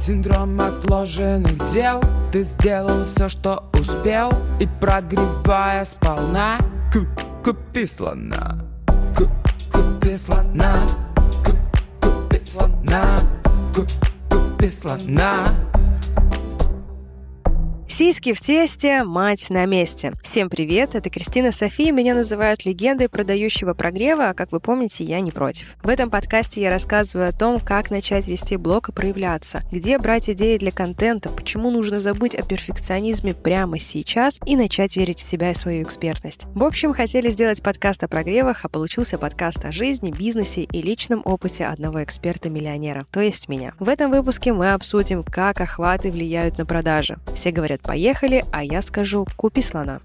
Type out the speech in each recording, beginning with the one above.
Синдром отложенных дел. Ты сделал все, что успел И прогревая сполна. Купи слона. Купи слона. Купи слона. Купи слона Сиськи в тесте, мать на месте. Всем привет, это Кристина София, меня называют легендой продающего прогрева, а как вы помните, я не против. В этом подкасте я рассказываю о том, как начать вести блог и проявляться, где брать идеи для контента, почему нужно забыть о перфекционизме прямо сейчас и начать верить в себя и свою экспертность. В общем, хотели сделать подкаст о прогревах, а получился подкаст о жизни, бизнесе и личном опыте одного эксперта-миллионера, то есть меня. В этом выпуске мы обсудим, как охваты влияют на продажи. Все говорят Поехали, а я скажу «Купи слона».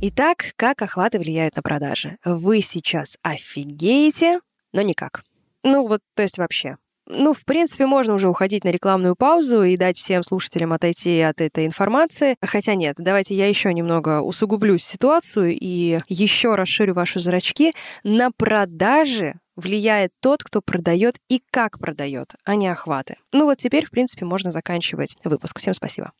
Итак, как охваты влияют на продажи? Вы сейчас офигеете, но никак. Ну вот, то есть вообще. Ну, в принципе, можно уже уходить на рекламную паузу и дать всем слушателям отойти от этой информации. Хотя нет, давайте я еще немного усугублю ситуацию и еще расширю ваши зрачки. На продажи влияет тот, кто продает и как продает, а не охваты. Ну вот теперь, в принципе, можно заканчивать выпуск. Всем спасибо.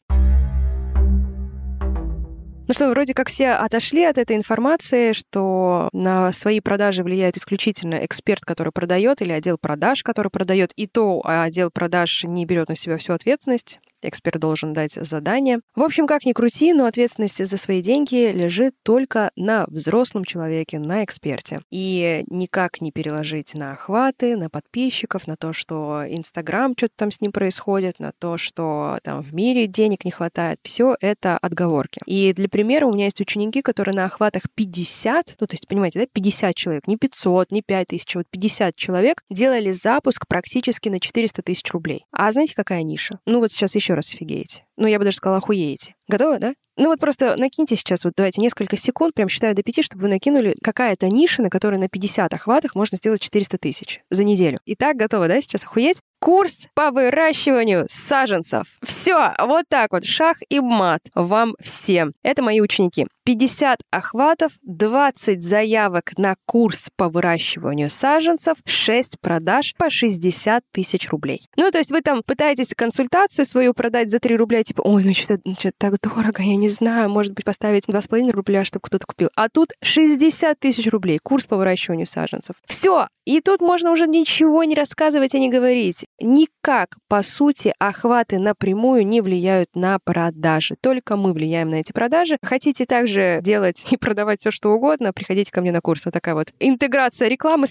Ну что, вроде как все отошли от этой информации, что на свои продажи влияет исключительно эксперт, который продает, или отдел продаж, который продает, и то отдел продаж не берет на себя всю ответственность эксперт должен дать задание. В общем, как ни крути, но ответственность за свои деньги лежит только на взрослом человеке, на эксперте. И никак не переложить на охваты, на подписчиков, на то, что Инстаграм, что-то там с ним происходит, на то, что там в мире денег не хватает. Все это отговорки. И для примера у меня есть ученики, которые на охватах 50, ну то есть, понимаете, да, 50 человек, не 500, не 5000, а вот 50 человек делали запуск практически на 400 тысяч рублей. А знаете, какая ниша? Ну вот сейчас еще еще раз офигеете. Ну, я бы даже сказала, охуеете. Готовы, да? Ну вот просто накиньте сейчас, вот давайте несколько секунд, прям считаю до пяти, чтобы вы накинули какая-то ниша, на которой на 50 охватах можно сделать 400 тысяч за неделю. Итак, готовы, да, сейчас охуеть? Курс по выращиванию саженцев. Все, вот так вот, шах и мат вам всем. Это мои ученики. 50 охватов, 20 заявок на курс по выращиванию саженцев, 6 продаж по 60 тысяч рублей. Ну, то есть вы там пытаетесь консультацию свою продать за 3 рубля, типа, ой, ну что-то ну, что так дорого, я не знаю, может быть, поставить 2,5 рубля, чтобы кто-то купил. А тут 60 тысяч рублей, курс по выращиванию саженцев. Все, и тут можно уже ничего не рассказывать и не говорить. Никак, по сути, охваты напрямую не влияют на продажи. Только мы влияем на эти продажи. Хотите также делать и продавать все, что угодно, приходите ко мне на курс. Вот такая вот интеграция рекламы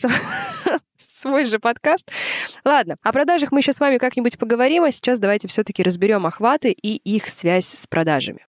свой же подкаст. Ладно, о продажах мы еще с вами как-нибудь поговорим, а сейчас давайте все-таки разберем охваты и их связь с продажами.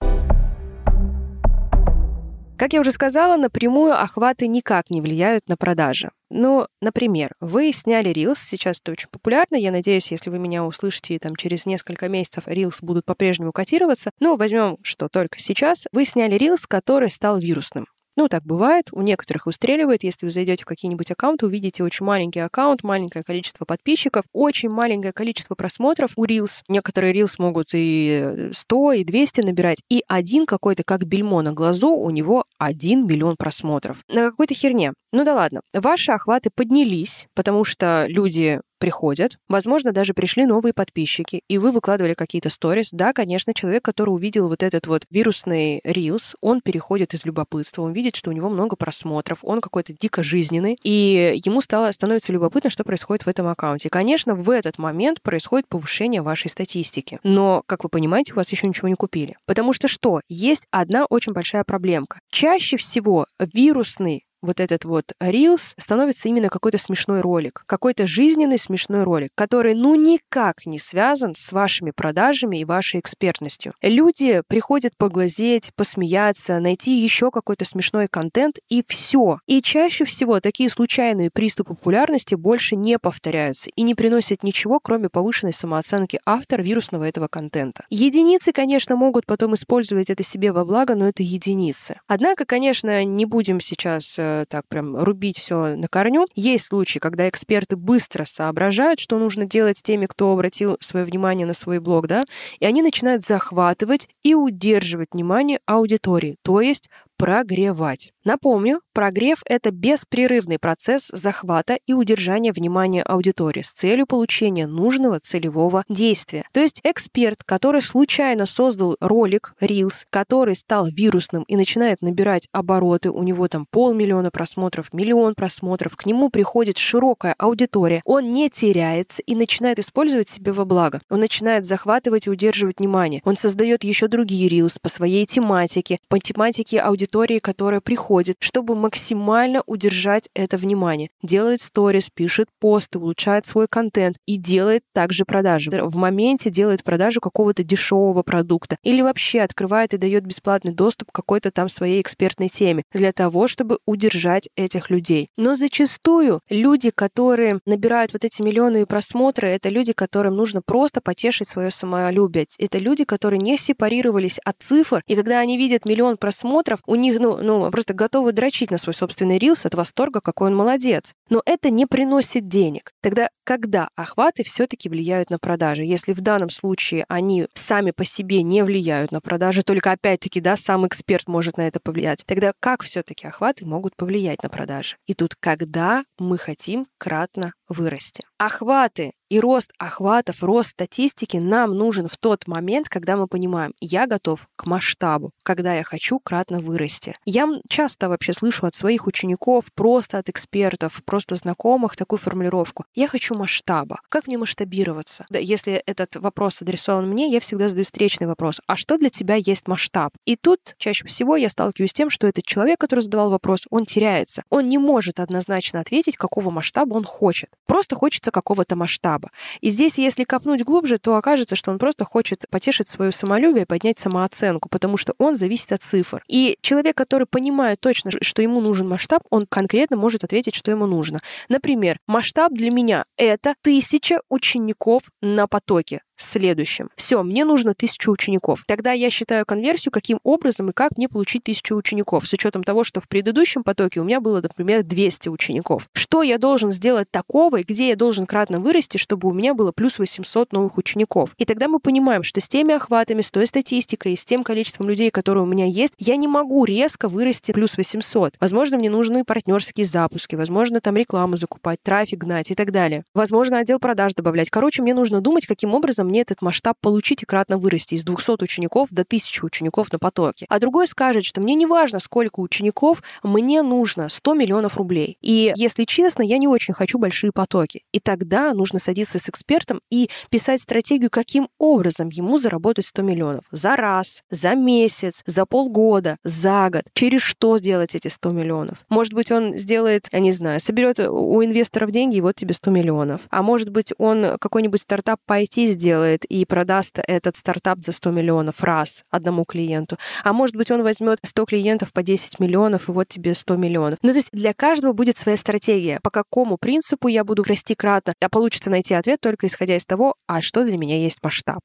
Как я уже сказала, напрямую охваты никак не влияют на продажи. Ну, например, вы сняли Reels, сейчас это очень популярно, я надеюсь, если вы меня услышите там через несколько месяцев, Reels будут по-прежнему котироваться. Ну, возьмем, что только сейчас, вы сняли Reels, который стал вирусным. Ну, так бывает, у некоторых выстреливает. Если вы зайдете в какие-нибудь аккаунты, увидите очень маленький аккаунт, маленькое количество подписчиков, очень маленькое количество просмотров у Reels. Некоторые Reels могут и 100, и 200 набирать. И один какой-то, как бельмо на глазу, у него 1 миллион просмотров. На какой-то херне. Ну да ладно. Ваши охваты поднялись, потому что люди приходят, возможно, даже пришли новые подписчики, и вы выкладывали какие-то сторис. Да, конечно, человек, который увидел вот этот вот вирусный рилс, он переходит из любопытства, он видит, что у него много просмотров, он какой-то дико жизненный, и ему стало становится любопытно, что происходит в этом аккаунте. конечно, в этот момент происходит повышение вашей статистики. Но, как вы понимаете, у вас еще ничего не купили. Потому что что? Есть одна очень большая проблемка. Чаще всего вирусный вот этот вот Reels становится именно какой-то смешной ролик, какой-то жизненный смешной ролик, который ну никак не связан с вашими продажами и вашей экспертностью. Люди приходят поглазеть, посмеяться, найти еще какой-то смешной контент и все. И чаще всего такие случайные приступы популярности больше не повторяются и не приносят ничего, кроме повышенной самооценки автора вирусного этого контента. Единицы, конечно, могут потом использовать это себе во благо, но это единицы. Однако, конечно, не будем сейчас э, так прям рубить все на корню. Есть случаи, когда эксперты быстро соображают, что нужно делать с теми, кто обратил свое внимание на свой блог, да, и они начинают захватывать и удерживать внимание аудитории, то есть прогревать. Напомню, прогрев — это беспрерывный процесс захвата и удержания внимания аудитории с целью получения нужного целевого действия. То есть эксперт, который случайно создал ролик Reels, который стал вирусным и начинает набирать обороты, у него там полмиллиона просмотров, миллион просмотров, к нему приходит широкая аудитория, он не теряется и начинает использовать себе во благо. Он начинает захватывать и удерживать внимание. Он создает еще другие Reels по своей тематике, по тематике аудитории, которая приходит, чтобы максимально удержать это внимание. Делает сторис, пишет посты, улучшает свой контент и делает также продажи. В моменте делает продажу какого-то дешевого продукта или вообще открывает и дает бесплатный доступ к какой-то там своей экспертной теме для того, чтобы удержать этих людей. Но зачастую люди, которые набирают вот эти миллионы просмотры, это люди, которым нужно просто потешить свое самолюбие. Это люди, которые не сепарировались от цифр, и когда они видят миллион просмотров, у них, ну, ну просто готовы дрочить на свой собственный рилс от восторга, какой он молодец. Но это не приносит денег. Тогда когда охваты все-таки влияют на продажи? Если в данном случае они сами по себе не влияют на продажи, только опять-таки, да, сам эксперт может на это повлиять, тогда как все-таки охваты могут повлиять на продажи? И тут когда мы хотим кратно вырасти. Охваты и рост охватов, рост статистики нам нужен в тот момент, когда мы понимаем, я готов к масштабу, когда я хочу кратно вырасти. Я часто вообще слышу от своих учеников, просто от экспертов, просто знакомых такую формулировку. Я хочу масштаба. Как мне масштабироваться? Если этот вопрос адресован мне, я всегда задаю встречный вопрос. А что для тебя есть масштаб? И тут чаще всего я сталкиваюсь с тем, что этот человек, который задавал вопрос, он теряется. Он не может однозначно ответить, какого масштаба он хочет. Просто хочется какого-то масштаба. И здесь, если копнуть глубже, то окажется, что он просто хочет потешить свое самолюбие, поднять самооценку, потому что он зависит от цифр. И человек, который понимает точно, что ему нужен масштаб, он конкретно может ответить, что ему нужно. Например, масштаб для меня — это тысяча учеников на потоке следующим. Все, мне нужно тысячу учеников. Тогда я считаю конверсию, каким образом и как мне получить тысячу учеников, с учетом того, что в предыдущем потоке у меня было, например, 200 учеников. Что я должен сделать такого, и где я должен кратно вырасти, чтобы у меня было плюс 800 новых учеников. И тогда мы понимаем, что с теми охватами, с той статистикой и с тем количеством людей, которые у меня есть, я не могу резко вырасти плюс 800. Возможно, мне нужны партнерские запуски, возможно, там рекламу закупать, трафик гнать и так далее. Возможно, отдел продаж добавлять. Короче, мне нужно думать, каким образом мне этот масштаб получить и кратно вырасти из 200 учеников до 1000 учеников на потоке. А другой скажет, что мне не важно, сколько учеников, мне нужно 100 миллионов рублей. И, если честно, я не очень хочу большие потоки. И тогда нужно садиться с экспертом и писать стратегию, каким образом ему заработать 100 миллионов. За раз, за месяц, за полгода, за год. Через что сделать эти 100 миллионов? Может быть, он сделает, я не знаю, соберет у инвесторов деньги, и вот тебе 100 миллионов. А может быть, он какой-нибудь стартап по IT сделает, сделает и продаст этот стартап за 100 миллионов раз одному клиенту. А может быть, он возьмет 100 клиентов по 10 миллионов, и вот тебе 100 миллионов. Ну, то есть для каждого будет своя стратегия. По какому принципу я буду расти кратно? А получится найти ответ только исходя из того, а что для меня есть масштаб.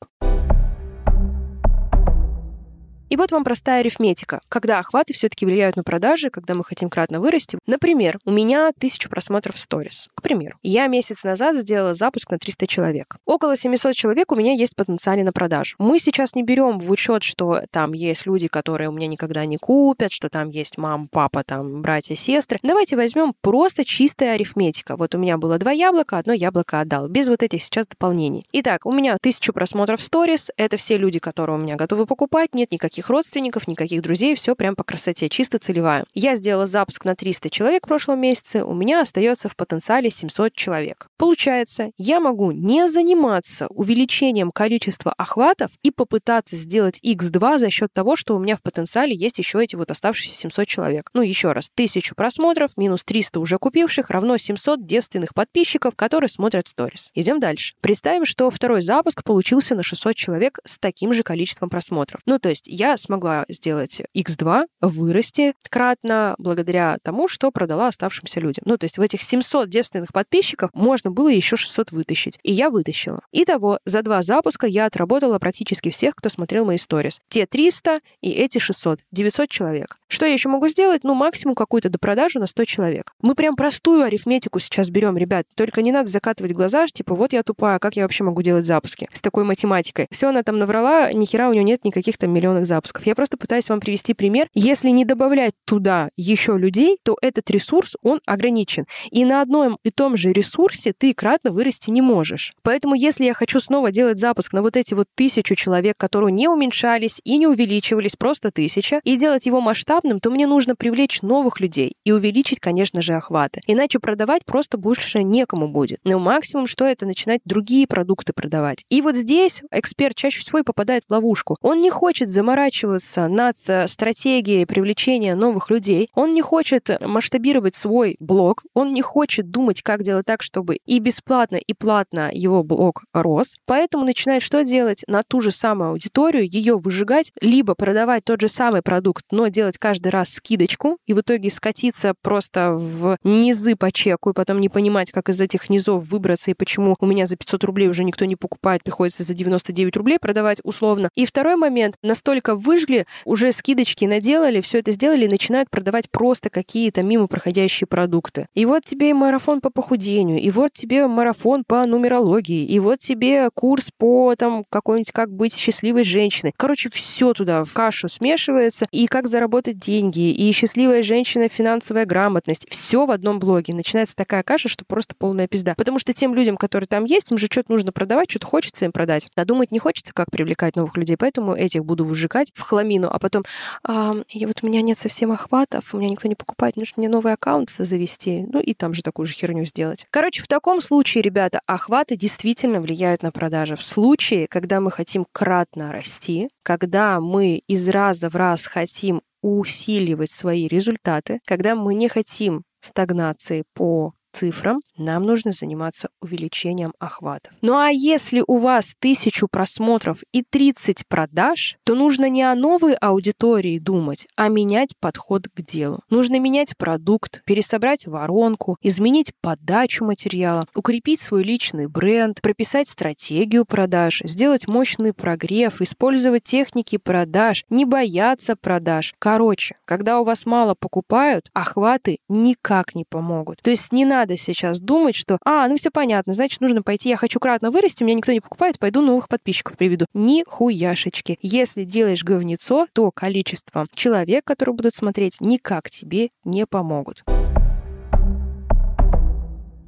И вот вам простая арифметика. Когда охваты все-таки влияют на продажи, когда мы хотим кратно вырасти. Например, у меня тысячу просмотров в сторис. К примеру, я месяц назад сделала запуск на 300 человек. Около 700 человек у меня есть потенциал на продажу. Мы сейчас не берем в учет, что там есть люди, которые у меня никогда не купят, что там есть мама, папа, там братья, сестры. Давайте возьмем просто чистая арифметика. Вот у меня было два яблока, одно яблоко отдал, без вот этих сейчас дополнений. Итак, у меня тысячу просмотров в сторис. Это все люди, которые у меня готовы покупать, нет никаких никаких родственников, никаких друзей, все прям по красоте, чисто целевая. Я сделала запуск на 300 человек в прошлом месяце, у меня остается в потенциале 700 человек. Получается, я могу не заниматься увеличением количества охватов и попытаться сделать x2 за счет того, что у меня в потенциале есть еще эти вот оставшиеся 700 человек. Ну, еще раз, 1000 просмотров минус 300 уже купивших равно 700 девственных подписчиков, которые смотрят сторис. Идем дальше. Представим, что второй запуск получился на 600 человек с таким же количеством просмотров. Ну, то есть я смогла сделать X2, вырасти кратно благодаря тому, что продала оставшимся людям. Ну, то есть в этих 700 девственных подписчиков можно было еще 600 вытащить. И я вытащила. Итого, за два запуска я отработала практически всех, кто смотрел мои сторис. Те 300 и эти 600. 900 человек. Что я еще могу сделать? Ну, максимум какую-то допродажу на 100 человек. Мы прям простую арифметику сейчас берем, ребят. Только не надо закатывать глаза, типа, вот я тупая, как я вообще могу делать запуски с такой математикой? Все она там наврала, ни хера у нее нет никаких там миллионных запусков запусков. Я просто пытаюсь вам привести пример. Если не добавлять туда еще людей, то этот ресурс, он ограничен. И на одном и том же ресурсе ты кратно вырасти не можешь. Поэтому если я хочу снова делать запуск на вот эти вот тысячу человек, которые не уменьшались и не увеличивались, просто тысяча, и делать его масштабным, то мне нужно привлечь новых людей и увеличить, конечно же, охваты. Иначе продавать просто больше некому будет. Но максимум, что это начинать другие продукты продавать. И вот здесь эксперт чаще всего и попадает в ловушку. Он не хочет заморачиваться над э, стратегией привлечения новых людей, он не хочет масштабировать свой блог, он не хочет думать, как делать так, чтобы и бесплатно, и платно его блог рос. Поэтому начинает что делать? На ту же самую аудиторию ее выжигать, либо продавать тот же самый продукт, но делать каждый раз скидочку, и в итоге скатиться просто в низы по чеку, и потом не понимать, как из этих низов выбраться, и почему у меня за 500 рублей уже никто не покупает, приходится за 99 рублей продавать условно. И второй момент, настолько выжгли, уже скидочки наделали, все это сделали, и начинают продавать просто какие-то мимо проходящие продукты. И вот тебе и марафон по похудению, и вот тебе марафон по нумерологии, и вот тебе курс по там какой-нибудь как быть счастливой женщиной. Короче, все туда в кашу смешивается, и как заработать деньги, и счастливая женщина, финансовая грамотность. Все в одном блоге. Начинается такая каша, что просто полная пизда. Потому что тем людям, которые там есть, им же что-то нужно продавать, что-то хочется им продать. А думать не хочется, как привлекать новых людей, поэтому этих буду выжигать в хламину, а потом, а, и вот у меня нет совсем охватов, у меня никто не покупает, нужно мне новый аккаунт завести, ну и там же такую же херню сделать. Короче, в таком случае, ребята, охваты действительно влияют на продажи. В случае, когда мы хотим кратно расти, когда мы из раза в раз хотим усиливать свои результаты, когда мы не хотим стагнации по цифрам, нам нужно заниматься увеличением охватов. Ну а если у вас тысячу просмотров и 30 продаж, то нужно не о новой аудитории думать, а менять подход к делу. Нужно менять продукт, пересобрать воронку, изменить подачу материала, укрепить свой личный бренд, прописать стратегию продаж, сделать мощный прогрев, использовать техники продаж, не бояться продаж. Короче, когда у вас мало покупают, охваты никак не помогут. То есть не надо сейчас думать, что, а, ну все понятно, значит, нужно пойти, я хочу кратно вырасти, меня никто не покупает, пойду новых подписчиков приведу. Ни хуяшечки. Если делаешь говнецо, то количество человек, которые будут смотреть, никак тебе не помогут.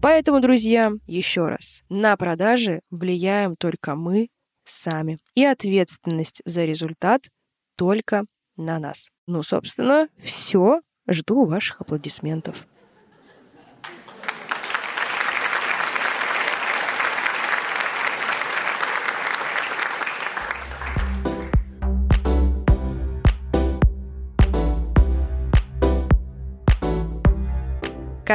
Поэтому, друзья, еще раз, на продажи влияем только мы сами. И ответственность за результат только на нас. Ну, собственно, все. Жду ваших аплодисментов.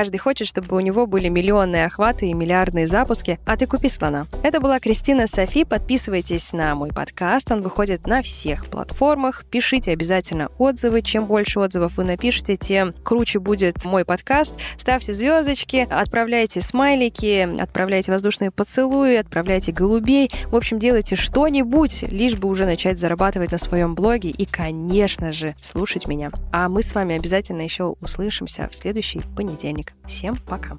Каждый хочет, чтобы у него были миллионные охваты и миллиардные запуски, а ты купи слона. Это была Кристина Софи. Подписывайтесь на мой подкаст. Он выходит на всех платформах. Пишите обязательно отзывы. Чем больше отзывов вы напишете, тем круче будет мой подкаст. Ставьте звездочки, отправляйте смайлики, отправляйте воздушные поцелуи, отправляйте голубей. В общем, делайте что-нибудь, лишь бы уже начать зарабатывать на своем блоге и, конечно же, слушать меня. А мы с вами обязательно еще услышимся в следующий понедельник. Всем пока!